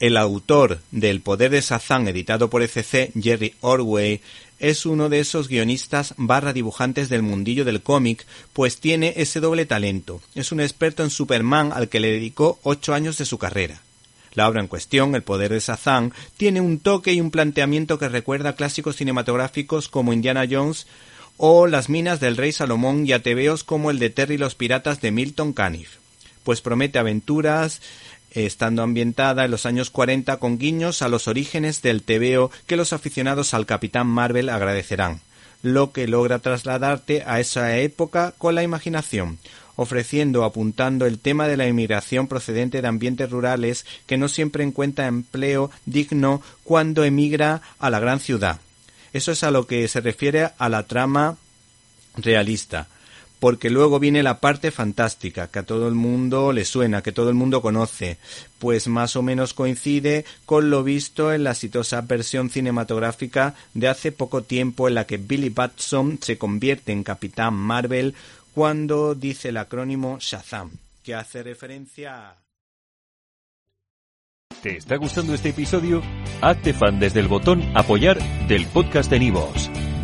El autor del Poder de Sazán, editado por ECC, Jerry Orway, es uno de esos guionistas barra dibujantes del mundillo del cómic, pues tiene ese doble talento. Es un experto en Superman al que le dedicó ocho años de su carrera. La obra en cuestión, El poder de Sazán, tiene un toque y un planteamiento que recuerda clásicos cinematográficos como Indiana Jones o Las minas del rey Salomón y a tebeos como el de Terry y los piratas de Milton Caniff, pues promete aventuras estando ambientada en los años 40 con guiños a los orígenes del tebeo que los aficionados al Capitán Marvel agradecerán, lo que logra trasladarte a esa época con la imaginación, ofreciendo apuntando el tema de la inmigración procedente de ambientes rurales que no siempre encuentra empleo digno cuando emigra a la gran ciudad. Eso es a lo que se refiere a la trama realista porque luego viene la parte fantástica, que a todo el mundo le suena, que todo el mundo conoce, pues más o menos coincide con lo visto en la exitosa versión cinematográfica de hace poco tiempo en la que Billy Batson se convierte en Capitán Marvel cuando dice el acrónimo Shazam, que hace referencia a... ¿Te está gustando este episodio? Hazte fan desde el botón apoyar del podcast de Nivos.